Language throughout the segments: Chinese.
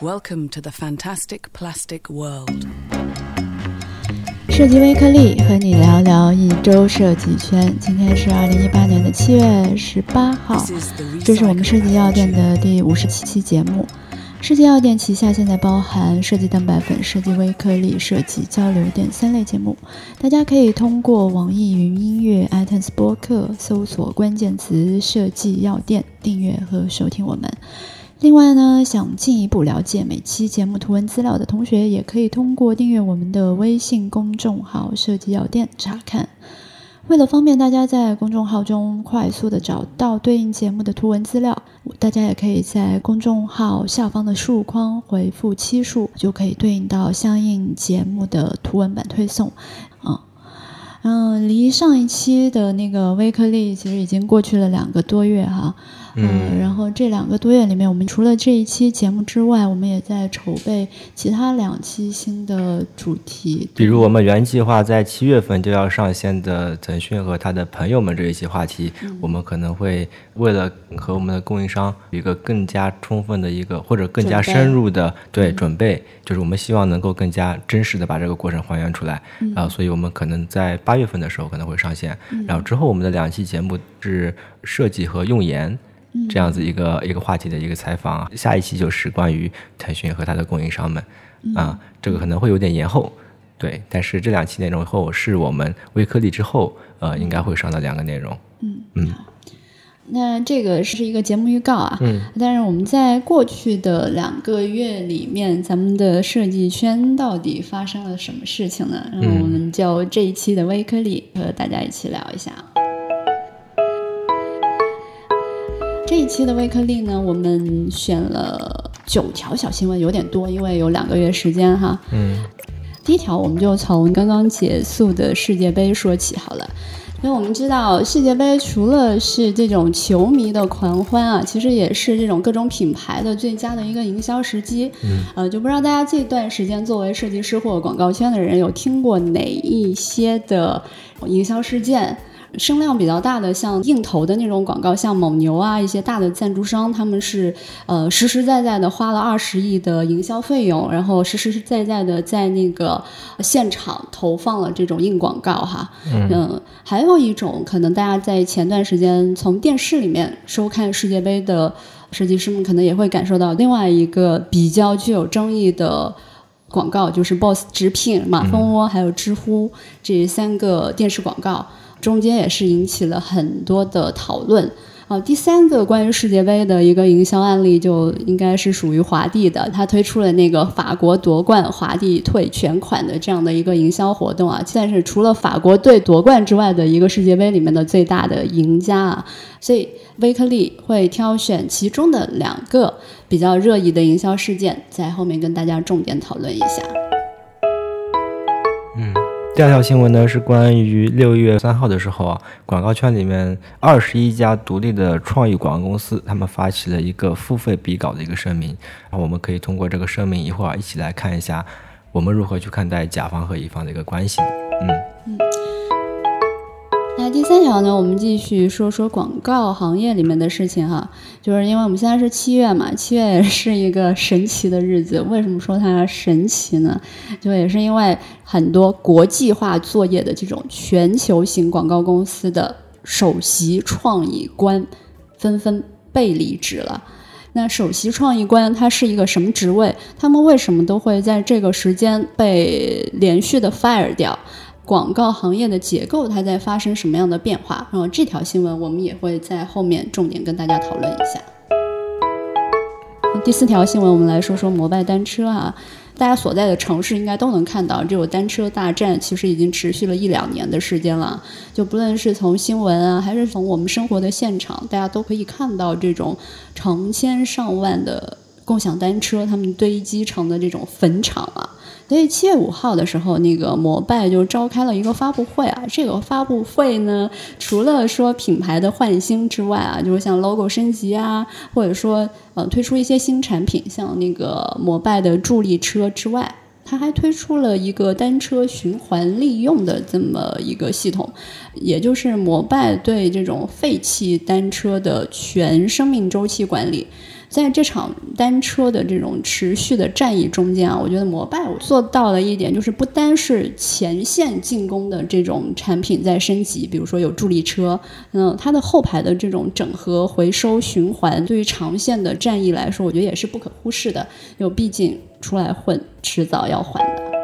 Welcome to the fantastic plastic world. 设计微颗粒和你聊聊一周设计圈。今天是二零一八年的七月十八号这是我们设计药店的第五十七期节目。设计药店旗下现在包含设计蛋白粉、设计微颗粒、设计交流店三类节目。大家可以通过网易云音乐、iTunes 播客搜索关键词“设计药店”订阅和收听我们。另外呢，想进一步了解每期节目图文资料的同学，也可以通过订阅我们的微信公众号“设计药店”查看。为了方便大家在公众号中快速的找到对应节目的图文资料，大家也可以在公众号下方的输入框回复期数，就可以对应到相应节目的图文版推送。啊，嗯，离上一期的那个微颗粒其实已经过去了两个多月哈。嗯，然后这两个多月里面，我们除了这一期节目之外，我们也在筹备其他两期新的主题，比如我们原计划在七月份就要上线的腾讯和他的朋友们这一期话题，我们可能会为了和我们的供应商有一个更加充分的一个或者更加深入的对准备，就是我们希望能够更加真实的把这个过程还原出来。然后，所以我们可能在八月份的时候可能会上线，然后之后我们的两期节目是设计和用研。这样子一个一个话题的一个采访，下一期就是关于腾讯和它的供应商们，啊，这个可能会有点延后，对，但是这两期内容后是我们微颗粒之后，呃，应该会上的两个内容，嗯嗯那这个是一个节目预告啊，嗯，但是我们在过去的两个月里面，咱们的设计圈到底发生了什么事情呢？然后我们就这一期的微颗粒和大家一起聊一下。这一期的微颗粒呢，我们选了九条小新闻，有点多，因为有两个月时间哈。嗯，第一条，我们就从刚刚结束的世界杯说起好了。因为我们知道世界杯除了是这种球迷的狂欢啊，其实也是这种各种品牌的最佳的一个营销时机。嗯，呃，就不知道大家这段时间作为设计师或者广告圈的人，有听过哪一些的营销事件？声量比较大的，像硬投的那种广告，像蒙牛啊，一些大的赞助商，他们是呃实实在在的花了二十亿的营销费用，然后实实在在的在那个现场投放了这种硬广告哈。嗯、还有一种可能大家在前段时间从电视里面收看世界杯的设计师们，可能也会感受到另外一个比较具有争议的。广告就是 BOSS 直聘、马蜂窝还有知乎这三个电视广告，中间也是引起了很多的讨论。啊，第三个关于世界杯的一个营销案例，就应该是属于华帝的，他推出了那个法国夺冠，华帝退全款的这样的一个营销活动啊，算是除了法国队夺冠之外的一个世界杯里面的最大的赢家啊。所以威克利会挑选其中的两个比较热议的营销事件，在后面跟大家重点讨论一下。第二条新闻呢是关于六月三号的时候啊，广告圈里面二十一家独立的创意广告公司，他们发起了一个付费比稿的一个声明，然后我们可以通过这个声明一会儿一起来看一下，我们如何去看待甲方和乙方的一个关系。嗯，那第三条呢，我们继续说说广告行业里面的事情哈，就是因为我们现在是七月嘛，七月也是一个神奇的日子。为什么说它神奇呢？就也是因为很多国际化作业的这种全球型广告公司的首席创意官纷纷被离职了。那首席创意官他是一个什么职位？他们为什么都会在这个时间被连续的 fire 掉？广告行业的结构它在发生什么样的变化？然后这条新闻我们也会在后面重点跟大家讨论一下。第四条新闻，我们来说说摩拜单车啊。大家所在的城市应该都能看到，这种单车大战其实已经持续了一两年的时间了。就不论是从新闻啊，还是从我们生活的现场，大家都可以看到这种成千上万的共享单车，他们堆积成的这种坟场啊。所以七月五号的时候，那个摩拜就召开了一个发布会啊。这个发布会呢，除了说品牌的换新之外啊，就是像 logo 升级啊，或者说呃推出一些新产品，像那个摩拜的助力车之外，它还推出了一个单车循环利用的这么一个系统，也就是摩拜对这种废弃单车的全生命周期管理。在这场单车的这种持续的战役中间啊，我觉得摩拜做到了一点，就是不单是前线进攻的这种产品在升级，比如说有助力车，嗯，它的后排的这种整合、回收、循环，对于长线的战役来说，我觉得也是不可忽视的。因为毕竟出来混，迟早要还的。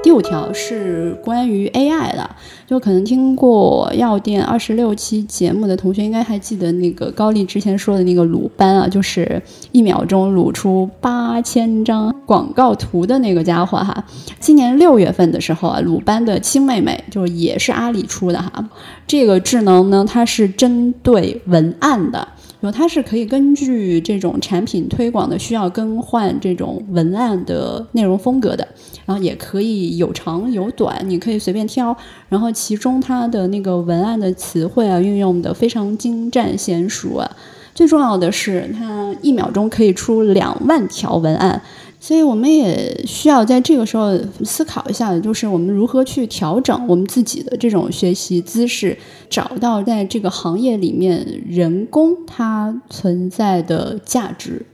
第五条是关于 AI 的，就可能听过药店二十六期节目的同学，应该还记得那个高丽之前说的那个鲁班啊，就是一秒钟鲁出八千张广告图的那个家伙哈。今年六月份的时候啊，鲁班的亲妹妹就也是阿里出的哈。这个智能呢，它是针对文案的。然后它是可以根据这种产品推广的需要更换这种文案的内容风格的，然后也可以有长有短，你可以随便挑。然后其中它的那个文案的词汇啊，运用的非常精湛娴熟啊。最重要的是，它一秒钟可以出两万条文案。所以我们也需要在这个时候思考一下，就是我们如何去调整我们自己的这种学习姿势，找到在这个行业里面人工它存在的价值。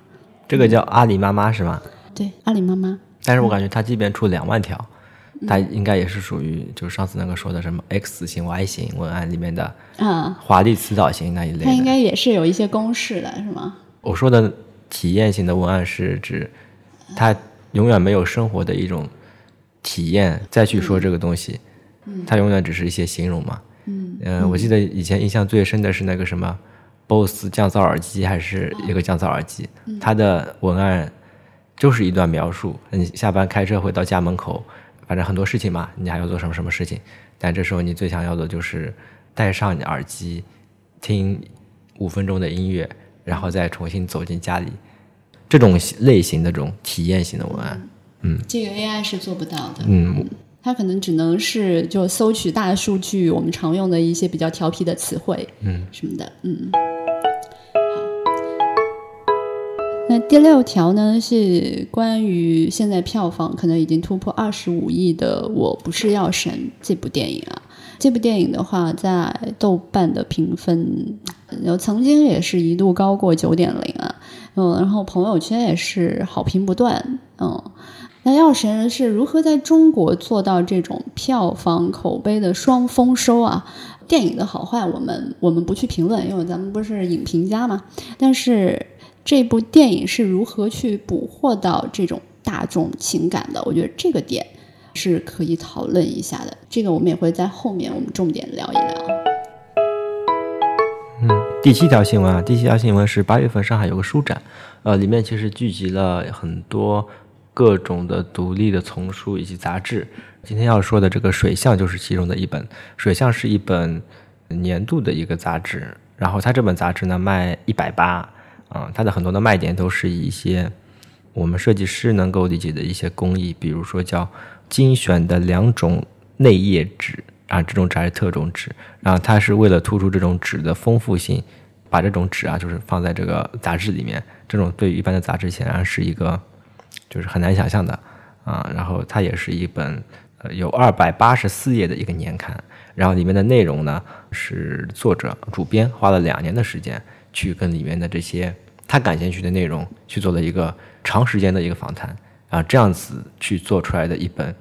这个叫阿里妈妈是吗？对，阿里妈妈。但是我感觉它即便出两万条，它应该也是属于就是上次那个说的什么 X 型、Y 型文案里面的啊华丽辞藻型那一类。它应该也是有一些公式的，是吗？我说的体验型的文案是指。他永远没有生活的一种体验，再去说这个东西，他永远只是一些形容嘛。嗯，我记得以前印象最深的是那个什么，BOSS 降噪耳机还是一个降噪耳机，它的文案就是一段描述。你下班开车回到家门口，反正很多事情嘛，你还要做什么什么事情，但这时候你最想要的就是戴上你耳机，听五分钟的音乐，然后再重新走进家里。这种类型的这种体验型的文案，嗯，这个 AI 是做不到的，嗯，它可能只能是就搜取大数据，我们常用的一些比较调皮的词汇，嗯，什么的，嗯。好，那第六条呢是关于现在票房可能已经突破二十五亿的《我不是药神》这部电影啊。这部电影的话，在豆瓣的评分，有曾经也是一度高过九点零啊。嗯，然后朋友圈也是好评不断。嗯，那药神是如何在中国做到这种票房口碑的双丰收啊？电影的好坏，我们我们不去评论，因为咱们不是影评家嘛。但是这部电影是如何去捕获到这种大众情感的？我觉得这个点是可以讨论一下的。这个我们也会在后面我们重点聊一聊。嗯，第七条新闻啊，第七条新闻是八月份上海有个书展，呃，里面其实聚集了很多各种的独立的丛书以及杂志。今天要说的这个《水象》就是其中的一本，《水象》是一本年度的一个杂志，然后它这本杂志呢卖一百八，啊，它的很多的卖点都是一些我们设计师能够理解的一些工艺，比如说叫精选的两种内页纸。啊，这种纸还是特种纸，然后它是为了突出这种纸的丰富性，把这种纸啊，就是放在这个杂志里面。这种对于一般的杂志显然是一个，就是很难想象的啊。然后它也是一本呃有二百八十四页的一个年刊，然后里面的内容呢是作者主编花了两年的时间去跟里面的这些他感兴趣的内容去做了一个长时间的一个访谈，然后这样子去做出来的一本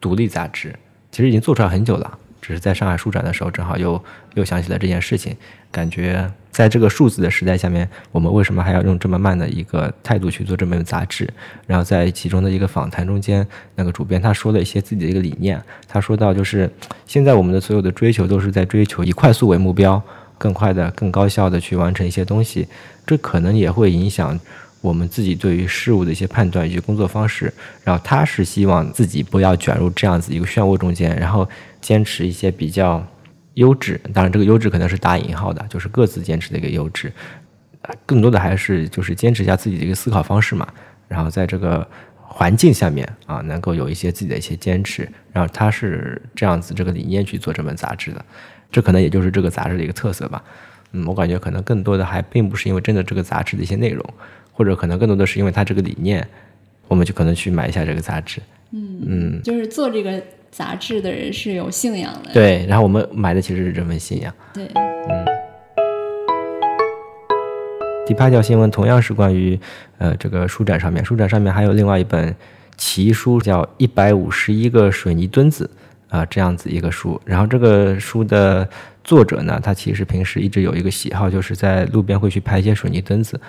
独立杂志。其实已经做出来很久了，只是在上海书展的时候，正好又又想起了这件事情。感觉在这个数字的时代下面，我们为什么还要用这么慢的一个态度去做这本杂志？然后在其中的一个访谈中间，那个主编他说了一些自己的一个理念。他说到，就是现在我们的所有的追求都是在追求以快速为目标，更快的、更高效的去完成一些东西，这可能也会影响。我们自己对于事物的一些判断以及工作方式，然后他是希望自己不要卷入这样子一个漩涡中间，然后坚持一些比较优质，当然这个优质可能是打引号的，就是各自坚持的一个优质，更多的还是就是坚持一下自己的一个思考方式嘛，然后在这个环境下面啊，能够有一些自己的一些坚持，然后他是这样子这个理念去做这本杂志的，这可能也就是这个杂志的一个特色吧。嗯，我感觉可能更多的还并不是因为真的这个杂志的一些内容。或者可能更多的是因为他这个理念，我们就可能去买一下这个杂志。嗯嗯，就是做这个杂志的人是有信仰的。对，然后我们买的其实是这份信仰。对，嗯。第八条新闻同样是关于呃这个书展上面，书展上面还有另外一本奇书，叫《一百五十一个水泥墩子》啊，这样子一个书。然后这个书的作者呢，他其实平时一直有一个喜好，就是在路边会去拍一些水泥墩子，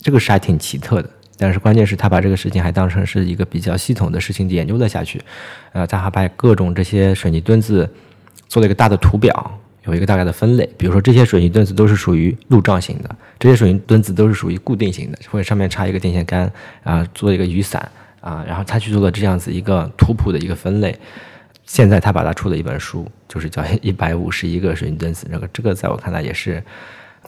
这个是还挺奇特的。但是关键是，他把这个事情还当成是一个比较系统的事情研究了下去，呃，他还把各种这些水泥墩子做了一个大的图表，有一个大概的分类。比如说，这些水泥墩子都是属于路障型的，这些水泥墩子都是属于固定型的，或者上面插一个电线杆啊，做一个雨伞啊，然后他去做了这样子一个图谱的一个分类。现在他把它出了一本书，就是叫《一百五十一个水泥墩子》，这个这个在我看来也是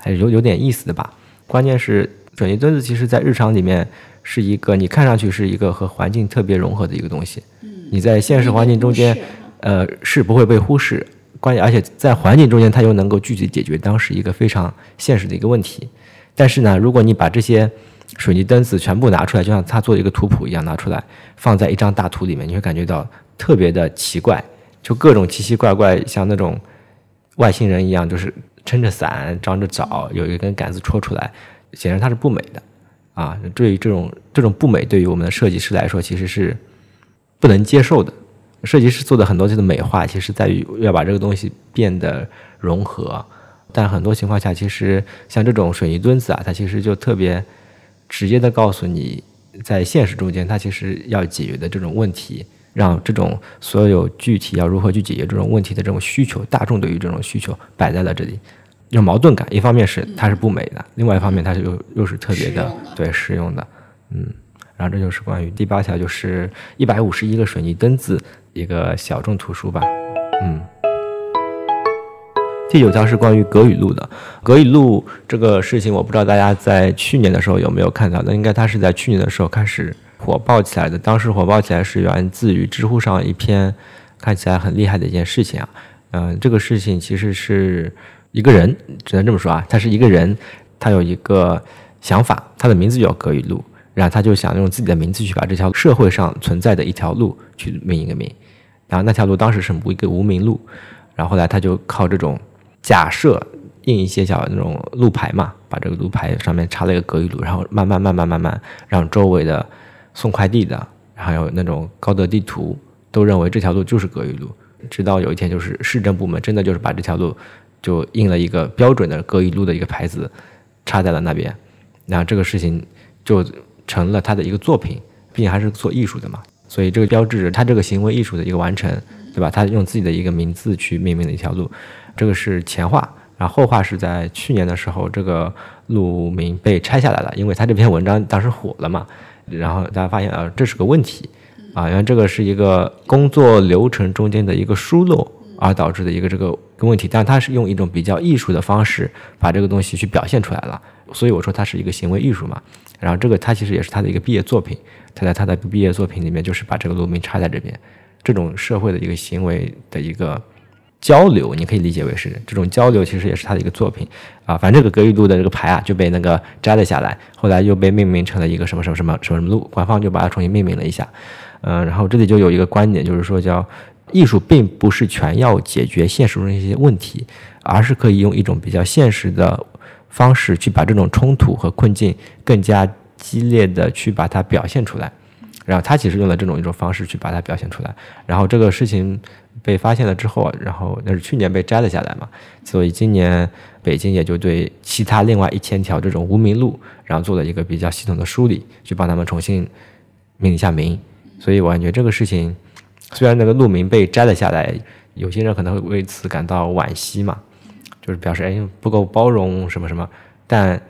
还有有点意思的吧。关键是。水泥墩子其实，在日常里面是一个你看上去是一个和环境特别融合的一个东西。嗯，你在现实环境中间，呃，是不会被忽视。关键，而且在环境中间，它又能够具体解决当时一个非常现实的一个问题。但是呢，如果你把这些水泥墩子全部拿出来，就像他做一个图谱一样拿出来，放在一张大图里面，你会感觉到特别的奇怪，就各种奇奇怪怪，像那种外星人一样，就是撑着伞、张着爪，有一根杆子戳出来。显然它是不美的，啊，对于这种这种不美，对于我们的设计师来说，其实是不能接受的。设计师做的很多这个美化，其实在于要把这个东西变得融合。但很多情况下，其实像这种水泥墩子啊，它其实就特别直接的告诉你，在现实中间，它其实要解决的这种问题，让这种所有具体要如何去解决这种问题的这种需求，大众对于这种需求摆在了这里。有矛盾感，一方面是它是不美的，另外一方面它是又又是特别的对实用的，嗯，然后这就是关于第八条，就是一百五十一个水泥墩子一个小众图书吧，嗯，第九条是关于格语录的，格语录这个事情我不知道大家在去年的时候有没有看到，那应该它是在去年的时候开始火爆起来的，当时火爆起来是源自于知乎上一篇看起来很厉害的一件事情啊，嗯，这个事情其实是。一个人只能这么说啊，他是一个人，他有一个想法，他的名字叫葛雨露，然后他就想用自己的名字去把这条社会上存在的一条路去命一个名，然后那条路当时是无一个无名路，然后后来他就靠这种假设印一些小那种路牌嘛，把这个路牌上面插了一个葛雨路，然后慢慢慢慢慢慢让周围的送快递的，还有那种高德地图都认为这条路就是葛雨路，直到有一天就是市政部门真的就是把这条路。就印了一个标准的格一路的一个牌子，插在了那边，然后这个事情就成了他的一个作品，并且还是做艺术的嘛，所以这个标志着他这个行为艺术的一个完成，对吧？他用自己的一个名字去命名的一条路，这个是前话，然后后话是在去年的时候，这个路名被拆下来了，因为他这篇文章当时火了嘛，然后大家发现啊，这是个问题，啊，然后这个是一个工作流程中间的一个疏漏。而导致的一个这个问题，但他是用一种比较艺术的方式把这个东西去表现出来了，所以我说它是一个行为艺术嘛。然后这个他其实也是他的一个毕业作品，他在他的毕业作品里面就是把这个路名插在这边，这种社会的一个行为的一个交流，你可以理解为是这种交流，其实也是他的一个作品啊。反正这个格域路的这个牌啊就被那个摘了下来，后来又被命名成了一个什么什么什么什么什么路，官方就把它重新命名了一下。嗯，然后这里就有一个观点，就是说叫。艺术并不是全要解决现实中一些问题，而是可以用一种比较现实的方式去把这种冲突和困境更加激烈的去把它表现出来。然后他其实用了这种一种方式去把它表现出来。然后这个事情被发现了之后，然后那是去年被摘了下来嘛，所以今年北京也就对其他另外一千条这种无名路，然后做了一个比较系统的梳理，去帮他们重新命一下名。所以我感觉这个事情。虽然那个路名被摘了下来，有些人可能会为此感到惋惜嘛，就是表示哎不够包容什么什么，但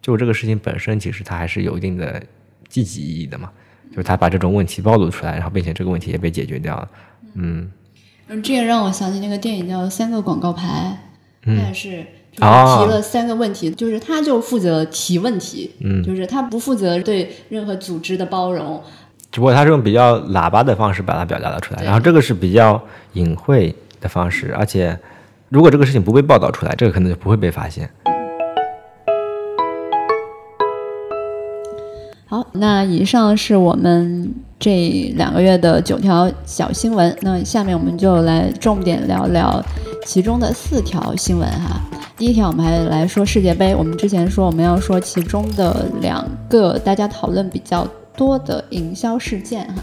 就这个事情本身，其实它还是有一定的积极意义的嘛，就是他把这种问题暴露出来，然后并且这个问题也被解决掉了，嗯。嗯，这也让我想起那个电影叫《三个广告牌》，但是提了三个问题，就是他就负责提问题，嗯，就是他不负责对任何组织的包容。只不过他是用比较喇叭的方式把它表达了出来，然后这个是比较隐晦的方式，而且如果这个事情不被报道出来，这个可能就不会被发现。好，那以上是我们这两个月的九条小新闻，那下面我们就来重点聊聊其中的四条新闻哈。第第一条我们还来说世界杯。我们之前说我们要说其中的两个大家讨论比较多的营销事件哈。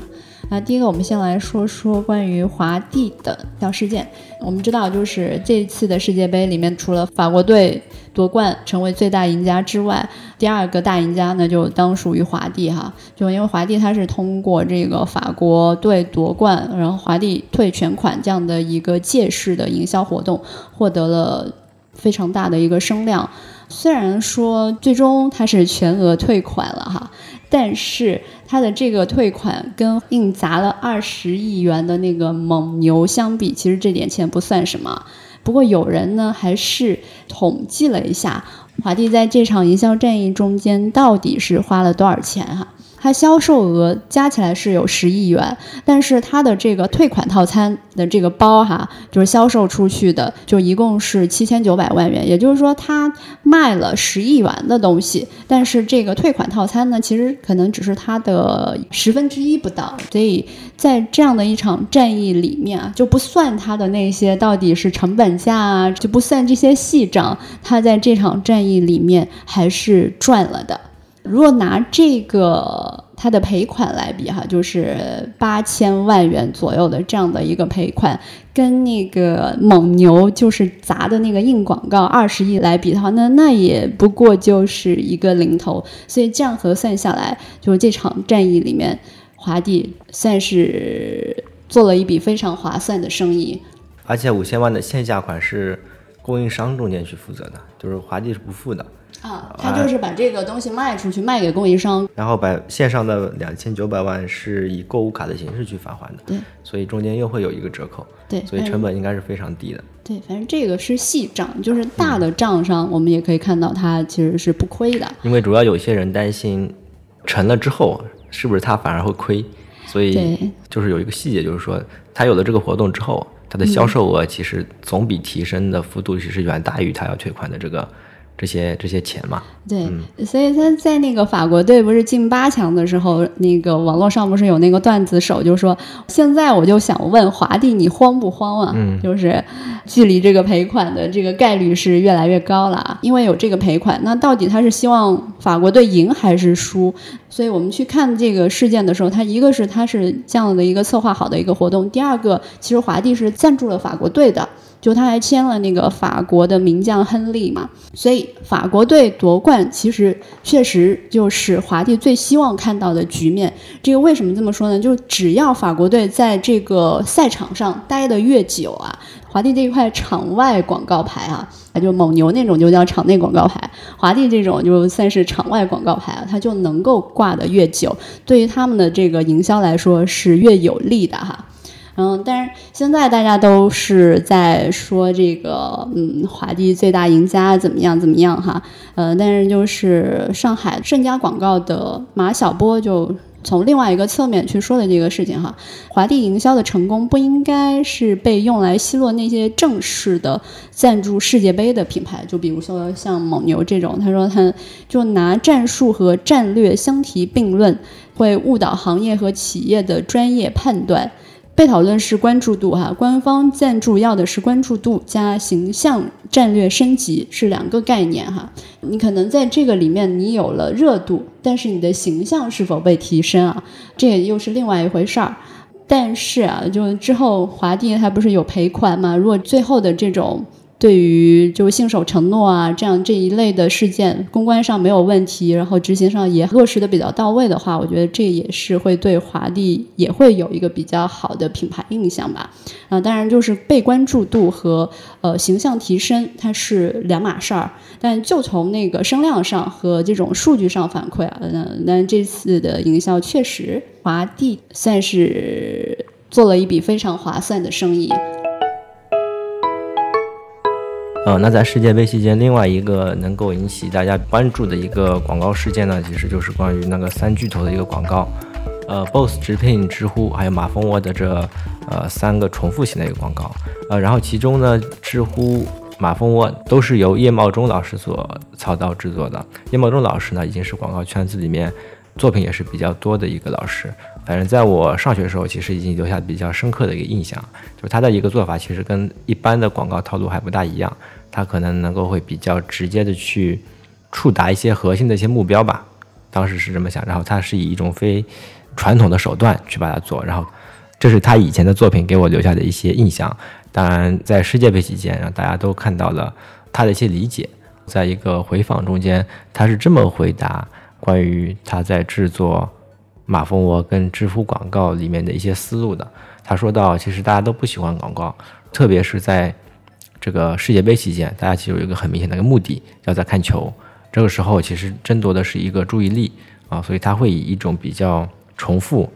那第一个，我们先来说说关于华帝的小事件。我们知道，就是这次的世界杯里面，除了法国队夺冠成为最大赢家之外，第二个大赢家呢就当属于华帝哈。就因为华帝它是通过这个法国队夺冠，然后华帝退全款这样的一个借势的营销活动，获得了非常大的一个声量。虽然说最终它是全额退款了哈。但是它的这个退款跟硬砸了二十亿元的那个蒙牛相比，其实这点钱不算什么。不过有人呢还是统计了一下，华帝在这场营销战役中间到底是花了多少钱哈。它销售额加起来是有十亿元，但是它的这个退款套餐的这个包哈，就是销售出去的，就一共是七千九百万元。也就是说，它卖了十亿元的东西，但是这个退款套餐呢，其实可能只是它的十分之一不到。所以在这样的一场战役里面啊，就不算它的那些到底是成本价啊，就不算这些细账，它在这场战役里面还是赚了的。如果拿这个它的赔款来比哈，就是八千万元左右的这样的一个赔款，跟那个蒙牛就是砸的那个硬广告二十亿来比的话，那那也不过就是一个零头。所以这样核算下来，就是这场战役里面，华帝算是做了一笔非常划算的生意。而且五千万的线下款是供应商中间去负责的，就是华帝是不付的。啊，他就是把这个东西卖出去，卖给供应商，然后把线上的两千九百万是以购物卡的形式去返还的，对，所以中间又会有一个折扣，对，所以成本应该是非常低的。对，反正这个是细账，就是大的账上，我们也可以看到它其实是不亏的。因为主要有些人担心成了之后是不是他反而会亏，所以就是有一个细节，就是说他有了这个活动之后，它的销售额其实总比提升的幅度其实远大于他要退款的这个。这些这些钱嘛，对，所以他在那个法国队不是进八强的时候，那个网络上不是有那个段子手就说，现在我就想问华帝，你慌不慌啊？嗯，就是距离这个赔款的这个概率是越来越高了啊，因为有这个赔款，那到底他是希望法国队赢还是输？所以我们去看这个事件的时候，他一个是他是这样的一个策划好的一个活动，第二个其实华帝是赞助了法国队的。就他还签了那个法国的名将亨利嘛，所以法国队夺冠其实确实就是华帝最希望看到的局面。这个为什么这么说呢？就只要法国队在这个赛场上待得越久啊，华帝这一块场外广告牌啊，就蒙牛那种就叫场内广告牌，华帝这种就算是场外广告牌啊，它就能够挂得越久，对于他们的这个营销来说是越有利的哈。嗯，但是现在大家都是在说这个，嗯，华帝最大赢家怎么样怎么样哈，呃，但是就是上海盛佳广告的马小波就从另外一个侧面去说的这个事情哈，华帝营销的成功不应该是被用来奚落那些正式的赞助世界杯的品牌，就比如说像蒙牛这种，他说他就拿战术和战略相提并论，会误导行业和企业的专业判断。被讨论是关注度哈，官方赞助要的是关注度加形象战略升级是两个概念哈。你可能在这个里面你有了热度，但是你的形象是否被提升啊？这也又是另外一回事儿。但是啊，就之后华帝它不是有赔款吗？如果最后的这种。对于就信守承诺啊，这样这一类的事件，公关上没有问题，然后执行上也落实的比较到位的话，我觉得这也是会对华帝也会有一个比较好的品牌印象吧。啊，当然就是被关注度和呃形象提升，它是两码事儿。但就从那个声量上和这种数据上反馈啊，那那这次的营销确实华帝算是做了一笔非常划算的生意。呃，那在世界杯期间，另外一个能够引起大家关注的一个广告事件呢，其实就是关于那个三巨头的一个广告，呃，BOSS、直聘、知乎还有马蜂窝的这呃三个重复性的一个广告，呃，然后其中呢，知乎、马蜂窝都是由叶茂中老师所操刀制作的。叶茂中老师呢，已经是广告圈子里面作品也是比较多的一个老师。反正在我上学的时候，其实已经留下比较深刻的一个印象，就是他的一个做法其实跟一般的广告套路还不大一样。他可能能够会比较直接的去触达一些核心的一些目标吧。当时是这么想，然后他是以一种非传统的手段去把它做，然后这是他以前的作品给我留下的一些印象。当然，在世界杯期间，让大家都看到了他的一些理解。在一个回访中间，他是这么回答关于他在制作马蜂窝跟知乎广告里面的一些思路的。他说到，其实大家都不喜欢广告，特别是在这个世界杯期间，大家其实有一个很明显的一个目的，要在看球。这个时候，其实争夺的是一个注意力啊，所以他会以一种比较重复，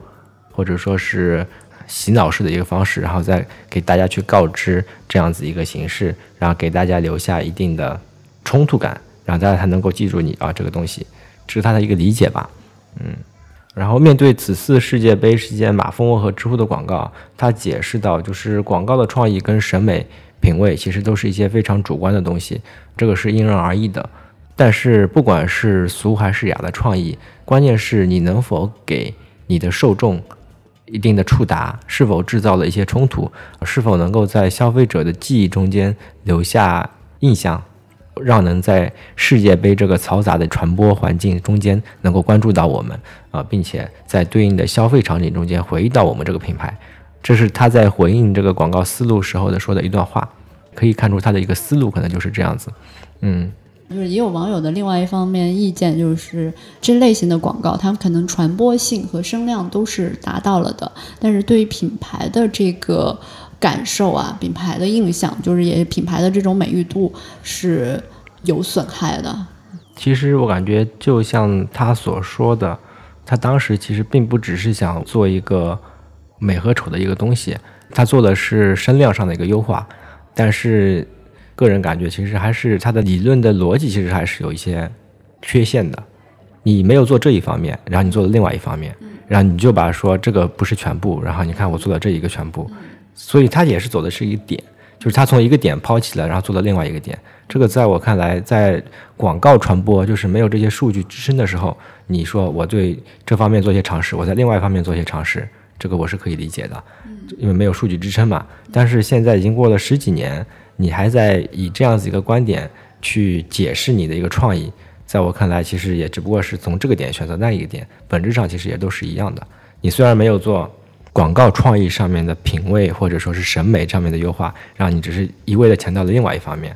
或者说是洗脑式的一个方式，然后再给大家去告知这样子一个形式，然后给大家留下一定的冲突感，让大家才能够记住你啊这个东西，这是他的一个理解吧，嗯。然后面对此次世界杯期间马蜂窝和知乎的广告，他解释到，就是广告的创意跟审美品味其实都是一些非常主观的东西，这个是因人而异的。但是不管是俗还是雅的创意，关键是你能否给你的受众一定的触达，是否制造了一些冲突，是否能够在消费者的记忆中间留下印象，让能在世界杯这个嘈杂的传播环境中间能够关注到我们啊，并且在对应的消费场景中间回忆到我们这个品牌，这是他在回应这个广告思路时候的说的一段话，可以看出他的一个思路可能就是这样子，嗯。就是也有网友的另外一方面意见，就是这类型的广告，它可能传播性和声量都是达到了的，但是对于品牌的这个感受啊，品牌的印象，就是也品牌的这种美誉度是有损害的。其实我感觉，就像他所说的，他当时其实并不只是想做一个美和丑的一个东西，他做的是声量上的一个优化，但是。个人感觉，其实还是它的理论的逻辑，其实还是有一些缺陷的。你没有做这一方面，然后你做了另外一方面，然后你就把说这个不是全部，然后你看我做了这一个全部，所以它也是走的是一个点，就是他从一个点抛起来，然后做到另外一个点。这个在我看来，在广告传播就是没有这些数据支撑的时候，你说我对这方面做一些尝试，我在另外一方面做一些尝试，这个我是可以理解的，因为没有数据支撑嘛。但是现在已经过了十几年。你还在以这样子一个观点去解释你的一个创意，在我看来，其实也只不过是从这个点选择那一个点，本质上其实也都是一样的。你虽然没有做广告创意上面的品味或者说是审美上面的优化，让你只是一味的强调了另外一方面，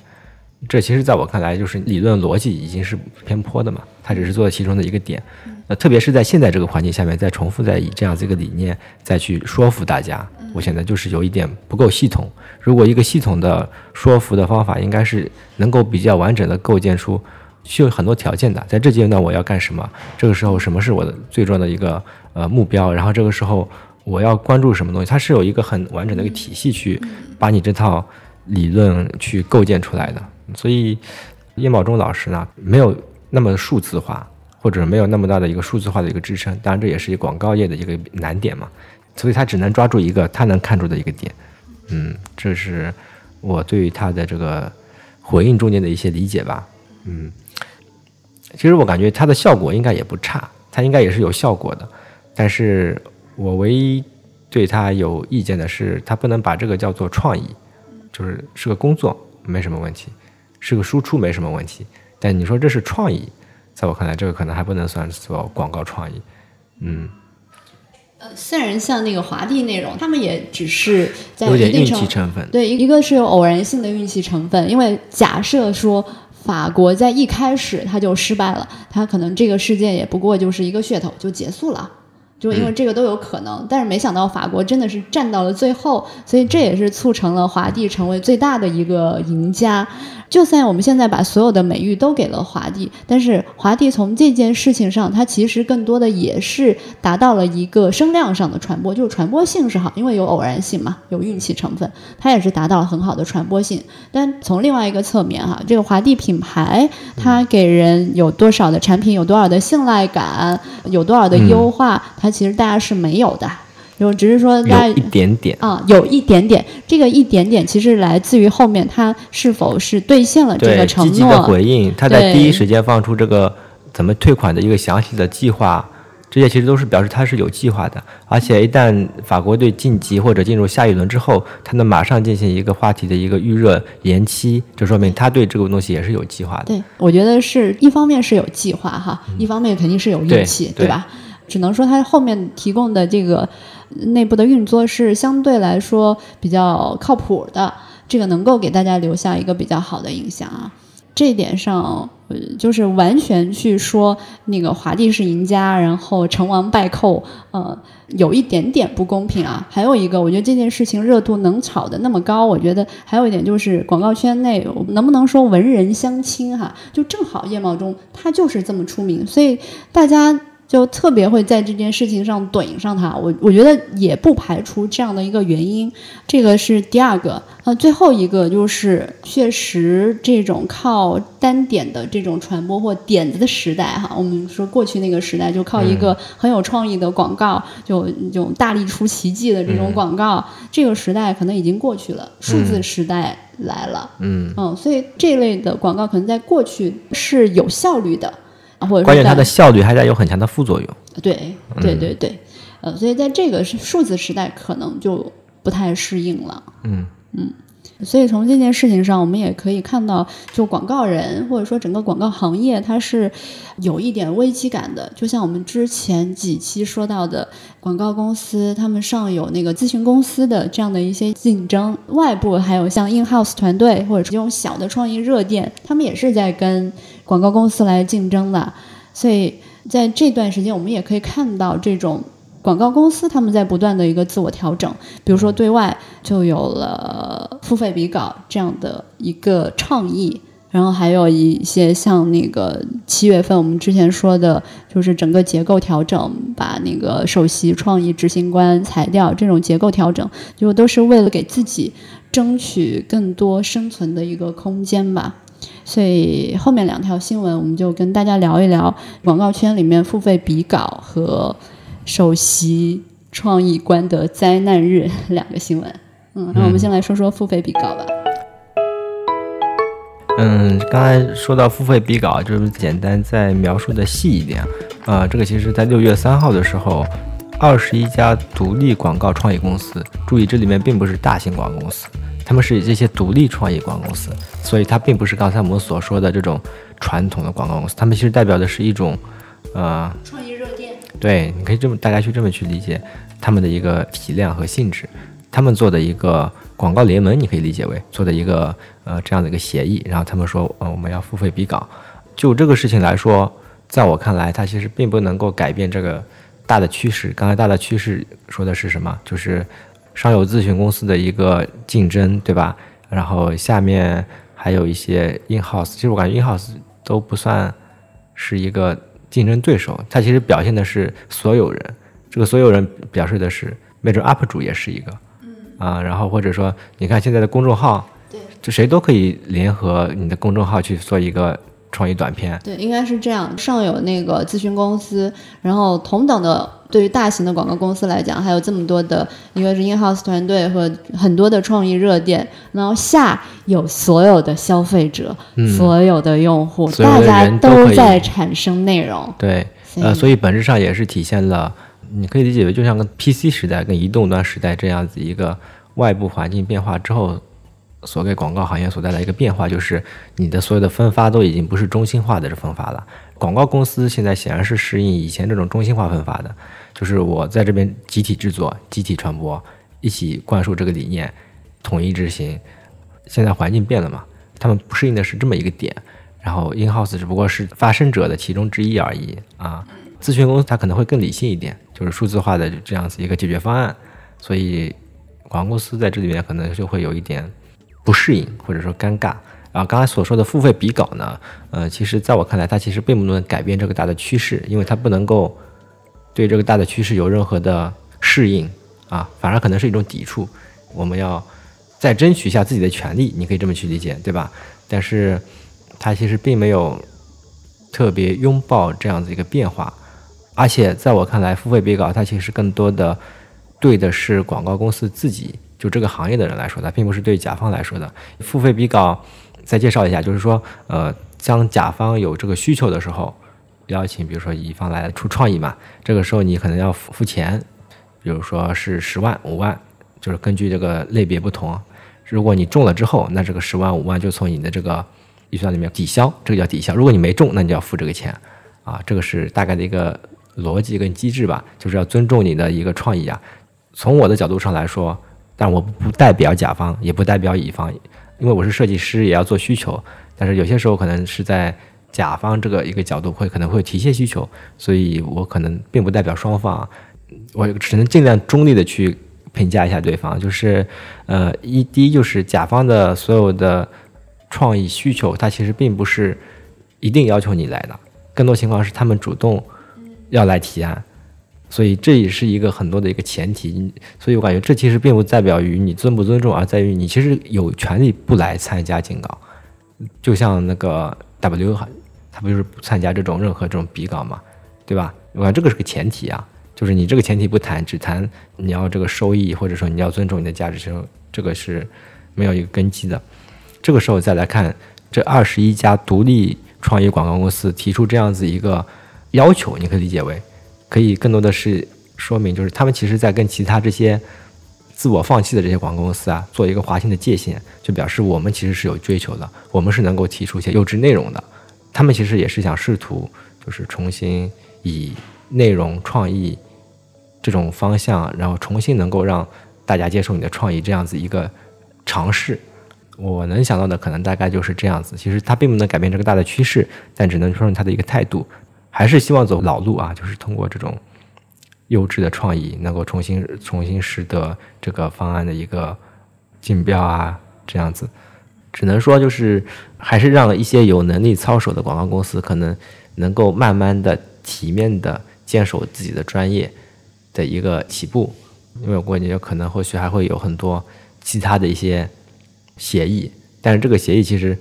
这其实在我看来就是理论逻辑已经是偏颇的嘛。他只是做了其中的一个点，那特别是在现在这个环境下面，再重复再以这样子一个理念再去说服大家。我现在就是有一点不够系统。如果一个系统的说服的方法，应该是能够比较完整的构建出，需要很多条件的。在这阶段我要干什么？这个时候什么是我的最重要的一个呃目标？然后这个时候我要关注什么东西？它是有一个很完整的一个体系去把你这套理论去构建出来的。所以叶茂中老师呢，没有那么数字化，或者没有那么大的一个数字化的一个支撑。当然这也是广告业的一个难点嘛。所以他只能抓住一个他能看出的一个点，嗯，这是我对于他的这个回应中间的一些理解吧，嗯，其实我感觉他的效果应该也不差，他应该也是有效果的，但是我唯一对他有意见的是，他不能把这个叫做创意，就是是个工作没什么问题，是个输出没什么问题，但你说这是创意，在我看来，这个可能还不能算做广告创意，嗯。呃，虽然像那个华帝那种，他们也只是在有点运气成分。对，一个是有偶然性的运气成分，因为假设说法国在一开始他就失败了，他可能这个事件也不过就是一个噱头就结束了，就因为这个都有可能。但是没想到法国真的是站到了最后，所以这也是促成了华帝成为最大的一个赢家。就算我们现在把所有的美誉都给了华帝，但是华帝从这件事情上，它其实更多的也是达到了一个声量上的传播，就是传播性是好，因为有偶然性嘛，有运气成分，它也是达到了很好的传播性。但从另外一个侧面哈，这个华帝品牌它给人有多少的产品，有多少的信赖感，有多少的优化，它其实大家是没有的。就只是说大，有一点点啊，有一点点。这个一点点其实来自于后面他是否是兑现了这个承诺。积极的回应，他在第一时间放出这个怎么退款的一个详细的计划，这些其实都是表示他是有计划的，而且一旦法国队晋级或者进入下一轮之后，他能马上进行一个话题的一个预热延期，就说明他对这个东西也是有计划的。对，我觉得是一方面是有计划哈，一方面肯定是有运气，嗯对对吧？只能说他后面提供的这个内部的运作是相对来说比较靠谱的，这个能够给大家留下一个比较好的印象啊。这一点上，呃，就是完全去说那个华帝是赢家，然后成王败寇，呃，有一点点不公平啊。还有一个，我觉得这件事情热度能炒得那么高，我觉得还有一点就是广告圈内能不能说文人相亲哈、就正好叶茂中他就是这么出名，所以大家。就特别会在这件事情上怼上他，我我觉得也不排除这样的一个原因，这个是第二个。呃，最后一个就是确实这种靠单点的这种传播或点子的时代哈，我们说过去那个时代就靠一个很有创意的广告，就这种大力出奇迹的这种广告，这个时代可能已经过去了，数字时代来了。嗯，嗯，所以这类的广告可能在过去是有效率的，啊或者关键它的效率还在有很强的副作用。对对对对，呃，所以在这个是数字时代，可能就不太适应了。嗯嗯，所以从这件事情上，我们也可以看到，就广告人或者说整个广告行业，它是有一点危机感的。就像我们之前几期说到的，广告公司他们上有那个咨询公司的这样的一些竞争，外部还有像 in house 团队或者这种小的创意热店，他们也是在跟广告公司来竞争的。所以在这段时间，我们也可以看到这种广告公司他们在不断的一个自我调整，比如说对外就有了付费比稿这样的一个倡议。然后还有一些像那个七月份我们之前说的，就是整个结构调整，把那个首席创意执行官裁掉，这种结构调整，就都是为了给自己争取更多生存的一个空间吧。所以后面两条新闻，我们就跟大家聊一聊广告圈里面付费比稿和首席创意官的灾难日两个新闻。嗯，那我们先来说说付费比稿吧。嗯，刚才说到付费比稿，就是简单再描述的细一点。呃，这个其实在六月三号的时候，二十一家独立广告创意公司，注意这里面并不是大型广告公司，他们是这些独立创意广告公司，所以它并不是刚才我们所说的这种传统的广告公司，他们其实代表的是一种，呃，创意热店。对，你可以这么大家去这么去理解他们的一个体量和性质，他们做的一个广告联盟，你可以理解为做的一个呃这样的一个协议，然后他们说，呃，我们要付费比稿。就这个事情来说，在我看来，它其实并不能够改变这个大的趋势。刚才大的趋势说的是什么？就是上游咨询公司的一个竞争，对吧？然后下面还有一些 in house，其实我感觉 in house 都不算是一个竞争对手，它其实表现的是所有人。这个所有人表示的是，没准 UP 主也是一个，啊，然后或者说，你看现在的公众号，对，就谁都可以联合你的公众号去做一个创意短片，对，应该是这样。上有那个咨询公司，然后同等的，对于大型的广告公司来讲，还有这么多的，一个是 in house 团队和很多的创意热点，然后下有所有的消费者，所有的用户，大家都在产生内容。对，呃，所以本质上也是体现了，你可以理解为就像跟 PC 时代跟移动端时代这样子一个外部环境变化之后，所给广告行业所带来一个变化，就是你的所有的分发都已经不是中心化的这分发了。广告公司现在显然是适应以前这种中心化分发的，就是我在这边集体制作、集体传播，一起灌输这个理念，统一执行。现在环境变了嘛，他们不适应的是这么一个点，然后 in house 只不过是发生者的其中之一而已啊。咨询公司它可能会更理性一点，就是数字化的这样子一个解决方案，所以广告公司在这里面可能就会有一点不适应或者说尴尬。然后刚才所说的付费比稿呢，呃，其实在我看来，它其实并不能改变这个大的趋势，因为它不能够对这个大的趋势有任何的适应啊，反而可能是一种抵触。我们要再争取一下自己的权利，你可以这么去理解，对吧？但是它其实并没有特别拥抱这样子一个变化，而且在我看来，付费比稿它其实更多的对的是广告公司自己，就这个行业的人来说的，并不是对甲方来说的。付费比稿再介绍一下，就是说，呃，当甲方有这个需求的时候，邀请，比如说乙方来出创意嘛，这个时候你可能要付付钱，比如说是十万、五万，就是根据这个类别不同。如果你中了之后，那这个十万、五万就从你的这个预算里面抵消，这个叫抵消。如果你没中，那你就要付这个钱啊，这个是大概的一个逻辑跟机制吧，就是要尊重你的一个创意啊。从我的角度上来说，但我不代表甲方，也不代表乙方，因为我是设计师，也要做需求。但是有些时候可能是在甲方这个一个角度会可能会提一些需求，所以我可能并不代表双方，我只能尽量中立的去评价一下对方。就是呃，一第一就是甲方的所有的创意需求，它其实并不是一定要求你来的，更多情况是他们主动要来提案。所以这也是一个很多的一个前提，所以我感觉这其实并不代表于你尊不尊重，而在于你其实有权利不来参加竞稿。就像那个 W，他不就是不参加这种任何这种比稿嘛，对吧？我感觉这个是个前提啊，就是你这个前提不谈，只谈你要这个收益，或者说你要尊重你的价值，这个是没有一个根基的。这个时候再来看这二十一家独立创意广告公司提出这样子一个要求，你可以理解为。可以更多的是说明，就是他们其实在跟其他这些自我放弃的这些广告公司啊，做一个划清的界限，就表示我们其实是有追求的，我们是能够提出一些优质内容的。他们其实也是想试图，就是重新以内容创意这种方向，然后重新能够让大家接受你的创意这样子一个尝试。我能想到的可能大概就是这样子。其实它并不能改变这个大的趋势，但只能说明它的一个态度。还是希望走老路啊，就是通过这种优质的创意，能够重新重新使得这个方案的一个竞标啊，这样子，只能说就是还是让一些有能力操守的广告公司，可能能够慢慢的体面的坚守自己的专业的一个起步，因为我感觉可能后续还会有很多其他的一些协议，但是这个协议其实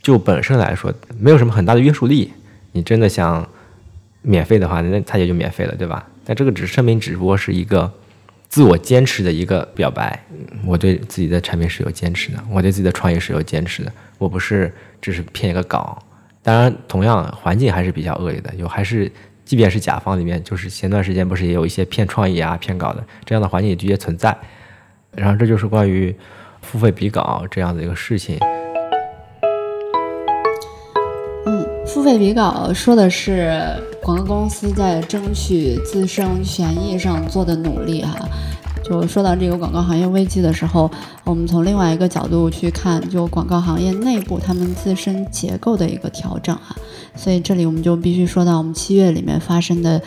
就本身来说没有什么很大的约束力，你真的想。免费的话，那他也就免费了，对吧？但这个只声明，只不过是一个自我坚持的一个表白。我对自己的产品是有坚持的，我对自己的创业是有坚持的。我不是只是骗一个稿。当然，同样环境还是比较恶劣的，有还是即便是甲方里面，就是前段时间不是也有一些骗创意啊、骗稿的这样的环境也的确存在。然后这就是关于付费比稿这样的一个事情。对比稿说的是广告公司在争取自身权益上做的努力哈。就说到这个广告行业危机的时候，我们从另外一个角度去看，就广告行业内部他们自身结构的一个调整啊。所以这里我们就必须说到我们七月里面发生的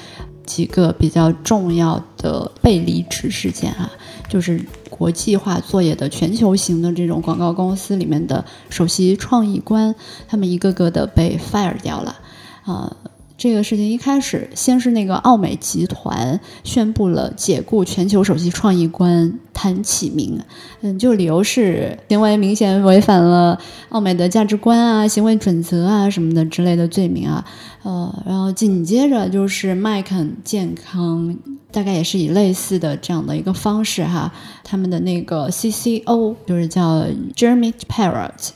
几个比较重要的被离职事件啊，就是。国际化作业的全球型的这种广告公司里面的首席创意官，他们一个个的被 fire 掉了，啊，这个事情一开始先是那个奥美集团宣布了解雇全球首席创意官谭启明，嗯，就理由是行为明显违反了奥美的价值观啊、行为准则啊什么的之类的罪名啊，呃，然后紧接着就是麦肯健康。大概也是以类似的这样的一个方式哈，他们的那个 CCO 就是叫 Jeremy Parrott，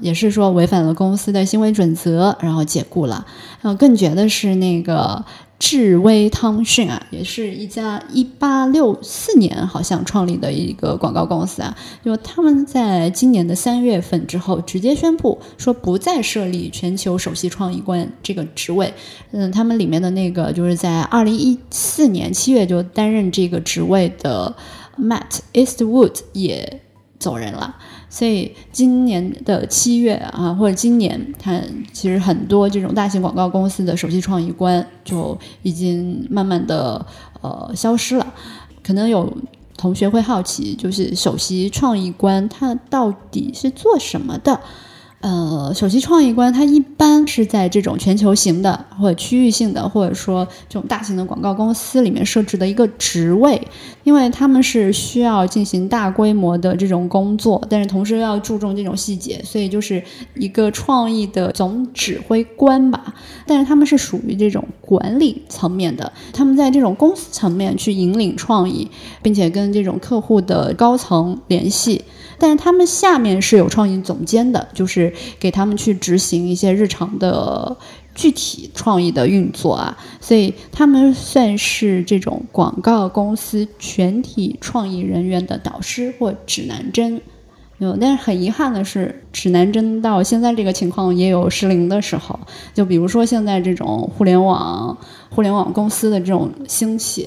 也是说违反了公司的行为准则，然后解雇了。然后更绝的是那个。智威汤逊啊，也是一家一八六四年好像创立的一个广告公司啊，就他们在今年的三月份之后直接宣布说不再设立全球首席创意官这个职位。嗯，他们里面的那个就是在二零一四年七月就担任这个职位的 Matt Eastwood 也走人了。所以今年的七月啊，或者今年，它其实很多这种大型广告公司的首席创意官就已经慢慢的呃消失了。可能有同学会好奇，就是首席创意官他到底是做什么的？呃，首席创意官他一般是在这种全球型的或者区域性的，或者说这种大型的广告公司里面设置的一个职位，因为他们是需要进行大规模的这种工作，但是同时要注重这种细节，所以就是一个创意的总指挥官吧。但是他们是属于这种管理层面的，他们在这种公司层面去引领创意，并且跟这种客户的高层联系。但是他们下面是有创意总监的，就是给他们去执行一些日常的具体创意的运作啊，所以他们算是这种广告公司全体创意人员的导师或指南针。有，但是很遗憾的是，指南针到现在这个情况也有失灵的时候。就比如说现在这种互联网、互联网公司的这种兴起，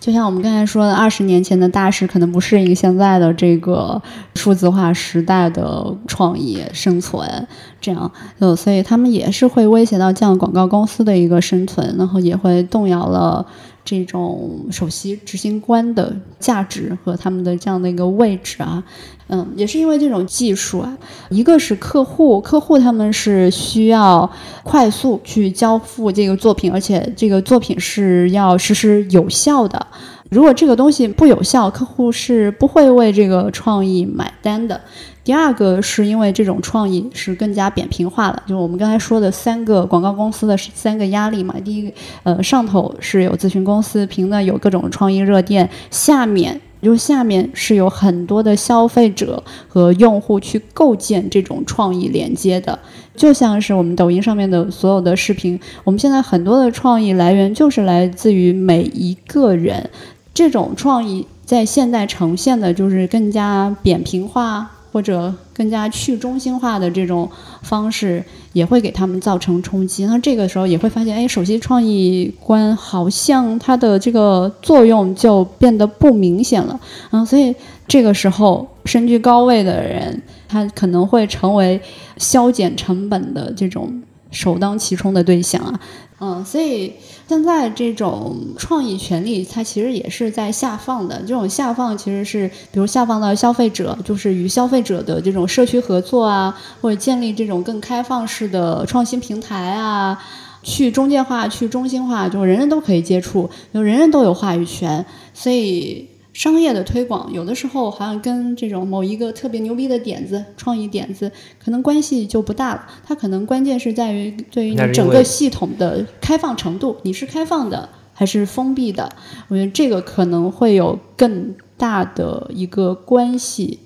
就像我们刚才说的，二十年前的大师可能不适应现在的这个数字化时代的创意生存，这样，呃，所以他们也是会威胁到这样广告公司的一个生存，然后也会动摇了。这种首席执行官的价值和他们的这样的一个位置啊，嗯，也是因为这种技术啊，一个是客户，客户他们是需要快速去交付这个作品，而且这个作品是要实施有效的。如果这个东西不有效，客户是不会为这个创意买单的。第二个是因为这种创意是更加扁平化了，就是我们刚才说的三个广告公司的三个压力嘛。第一，呃，上头是有咨询公司，评的有各种创意热店，下面就下面是有很多的消费者和用户去构建这种创意连接的，就像是我们抖音上面的所有的视频，我们现在很多的创意来源就是来自于每一个人，这种创意在现在呈现的就是更加扁平化。或者更加去中心化的这种方式，也会给他们造成冲击。那这个时候也会发现，哎，首席创意官好像他的这个作用就变得不明显了。嗯，所以这个时候身居高位的人，他可能会成为削减成本的这种首当其冲的对象啊。嗯，所以现在这种创意权利，它其实也是在下放的。这种下放其实是，比如下放到消费者，就是与消费者的这种社区合作啊，或者建立这种更开放式的创新平台啊，去中介化、去中心化，就人人都可以接触，就人人都有话语权。所以。商业的推广有的时候好像跟这种某一个特别牛逼的点子、创意点子可能关系就不大了。它可能关键是在于对于你整个系统的开放程度，你是开放的还是封闭的？我觉得这个可能会有更大的一个关系。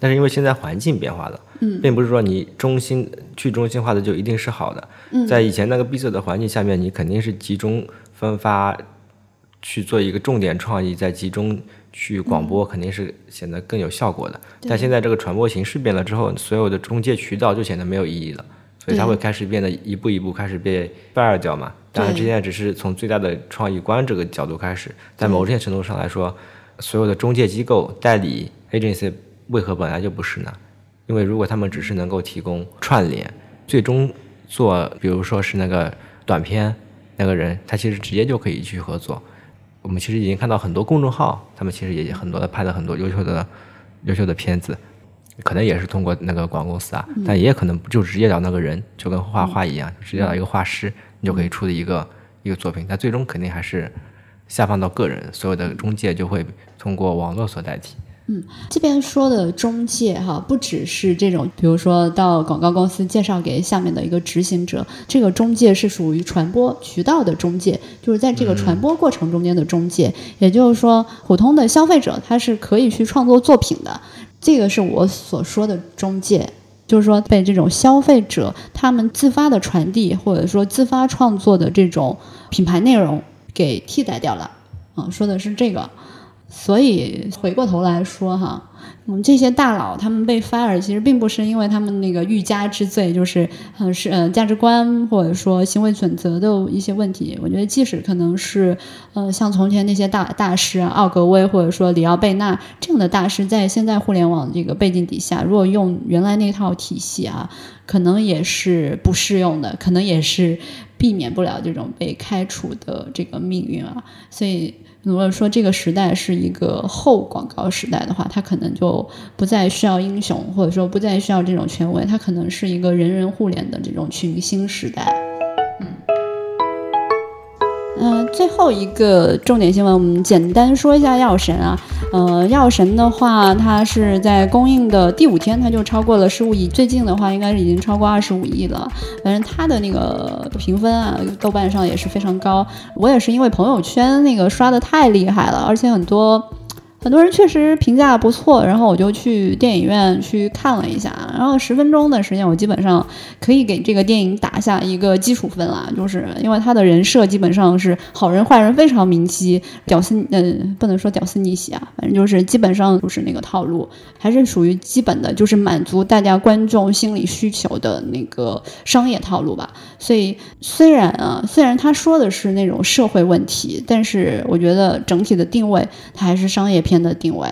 但是因为现在环境变化了，嗯，并不是说你中心去中心化的就一定是好的。嗯，在以前那个闭塞的环境下面，你肯定是集中分发。去做一个重点创意，再集中去广播，肯定是显得更有效果的。但现在这个传播形式变了之后，所有的中介渠道就显得没有意义了，所以它会开始变得一步一步开始被 fire 掉嘛。当然，现在只是从最大的创意观这个角度开始，在某些程度上来说，所有的中介机构、代理 agency 为何本来就不是呢？因为如果他们只是能够提供串联，最终做，比如说是那个短片那个人，他其实直接就可以去合作。我们其实已经看到很多公众号，他们其实也很多的拍了很多优秀的、优秀的片子，可能也是通过那个广告公司啊，但也可能就直接找那个人，就跟画画一样，直接找一个画师，你就可以出的一个一个作品。但最终肯定还是下放到个人，所有的中介就会通过网络所代替。嗯，这边说的中介哈，不只是这种，比如说到广告公司介绍给下面的一个执行者，这个中介是属于传播渠道的中介，就是在这个传播过程中间的中介。也就是说，普通的消费者他是可以去创作作品的，这个是我所说的中介，就是说被这种消费者他们自发的传递或者说自发创作的这种品牌内容给替代掉了。嗯，说的是这个。所以回过头来说哈，嗯，这些大佬他们被 fire，其实并不是因为他们那个欲加之罪，就是嗯是嗯价值观或者说行为准则的一些问题。我觉得即使可能是呃像从前那些大大师奥格威或者说里奥贝纳这样的大师，在现在互联网这个背景底下，如果用原来那套体系啊，可能也是不适用的，可能也是避免不了这种被开除的这个命运啊。所以。如果说这个时代是一个后广告时代的话，它可能就不再需要英雄，或者说不再需要这种权威，它可能是一个人人互联的这种群星时代。嗯，最后一个重点新闻，我们简单说一下药神啊。呃，药神的话，它是在公映的第五天，它就超过了十五亿。最近的话，应该是已经超过二十五亿了。反正它的那个评分啊，豆瓣上也是非常高。我也是因为朋友圈那个刷的太厉害了，而且很多。很多人确实评价不错，然后我就去电影院去看了一下，然后十分钟的时间，我基本上可以给这个电影打下一个基础分了，就是因为他的人设基本上是好人坏人非常明晰，屌丝嗯不能说屌丝逆袭啊，反正就是基本上就是那个套路，还是属于基本的，就是满足大家观众心理需求的那个商业套路吧。所以虽然啊，虽然他说的是那种社会问题，但是我觉得整体的定位，它还是商业片的定位。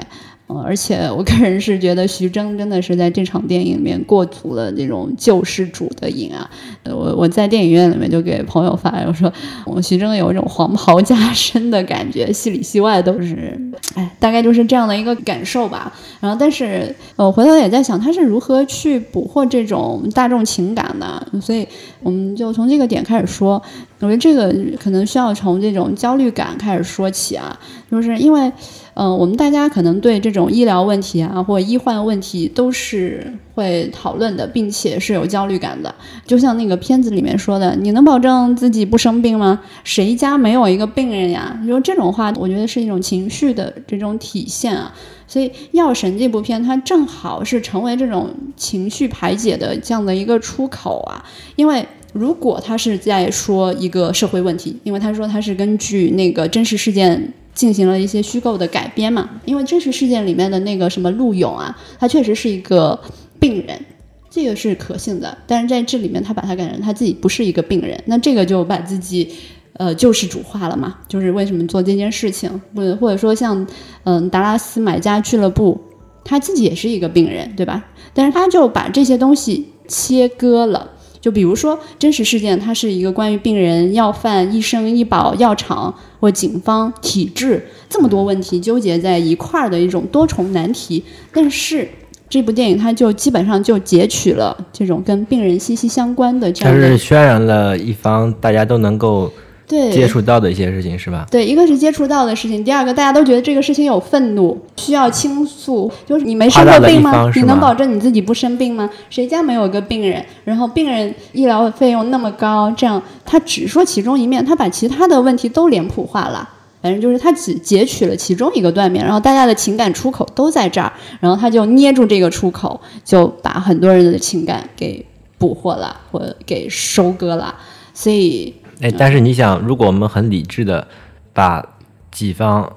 嗯，而且我个人是觉得徐峥真的是在这场电影里面过足了那种救世主的瘾啊！我我在电影院里面就给朋友发，我说我徐峥有一种黄袍加身的感觉，戏里戏外都是，哎，大概就是这样的一个感受吧。然后，但是我回头也在想，他是如何去捕获这种大众情感的？所以，我们就从这个点开始说。我觉得这个可能需要从这种焦虑感开始说起啊，就是因为。嗯，我们大家可能对这种医疗问题啊，或医患问题都是会讨论的，并且是有焦虑感的。就像那个片子里面说的：“你能保证自己不生病吗？谁家没有一个病人呀？”就这种话，我觉得是一种情绪的这种体现啊。所以《药神》这部片，它正好是成为这种情绪排解的这样的一个出口啊。因为如果他是在说一个社会问题，因为他说他是根据那个真实事件。进行了一些虚构的改编嘛？因为真实事件里面的那个什么陆勇啊，他确实是一个病人，这个是可信的。但是在这里面，他把他改成他自己不是一个病人，那这个就把自己呃救世主化了嘛？就是为什么做这件事情？或或者说像嗯达拉斯买家俱乐部，他自己也是一个病人，对吧？但是他就把这些东西切割了。就比如说真实事件，它是一个关于病人、药贩、医生、医保、药厂或警方、体制这么多问题纠结在一块儿的一种多重难题。但是这部电影它就基本上就截取了这种跟病人息息相关的这样的，它是渲染了一方大家都能够。对接触到的一些事情是吧？对，一个是接触到的事情，第二个大家都觉得这个事情有愤怒，需要倾诉。就是你没生过病吗？你能保证你自己不生病吗？谁家没有个病人？然后病人医疗费用那么高，这样他只说其中一面，他把其他的问题都脸谱化了。反正就是他只截取了其中一个断面，然后大家的情感出口都在这儿，然后他就捏住这个出口，就把很多人的情感给捕获了，或给收割了。所以。哎，但是你想，如果我们很理智的把几方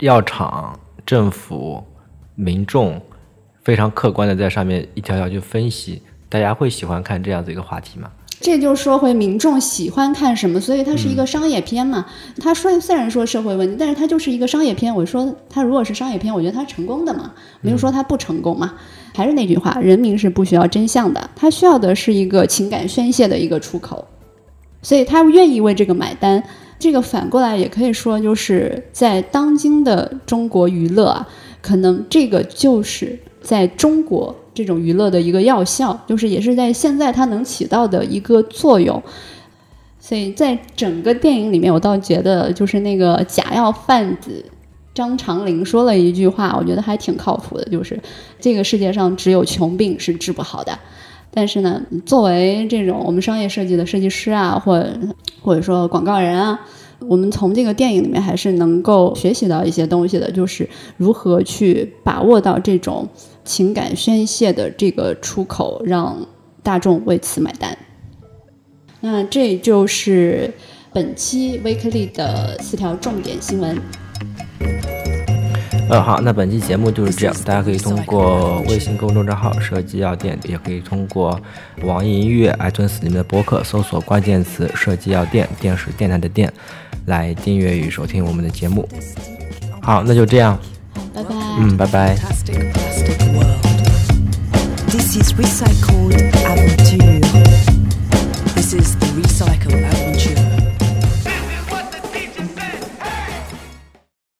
药厂、政府、民众非常客观的在上面一条条去分析，大家会喜欢看这样子一个话题吗？这就说回民众喜欢看什么，所以它是一个商业片嘛。他说虽然说社会问题，但是它就是一个商业片。我说它如果是商业片，我觉得它成功的嘛，没有说它不成功嘛。还是那句话，人民是不需要真相的，他需要的是一个情感宣泄的一个出口。所以他愿意为这个买单，这个反过来也可以说，就是在当今的中国娱乐啊，可能这个就是在中国这种娱乐的一个药效，就是也是在现在它能起到的一个作用。所以在整个电影里面，我倒觉得就是那个假药贩子张长林说了一句话，我觉得还挺靠谱的，就是这个世界上只有穷病是治不好的。但是呢，作为这种我们商业设计的设计师啊，或或者说广告人啊，我们从这个电影里面还是能够学习到一些东西的，就是如何去把握到这种情感宣泄的这个出口，让大众为此买单。那这就是本期 Weekly 的四条重点新闻。呃，好，那本期节目就是这样。大家可以通过微信公众账号“设计药店”，也可以通过网易音乐、iTunes 里面的播客搜索关键词“设计药店”，电视电台的店，来订阅与收听我们的节目。好，那就这样。拜拜。嗯，拜拜。This is recycled aventure. This is the recycled aventure.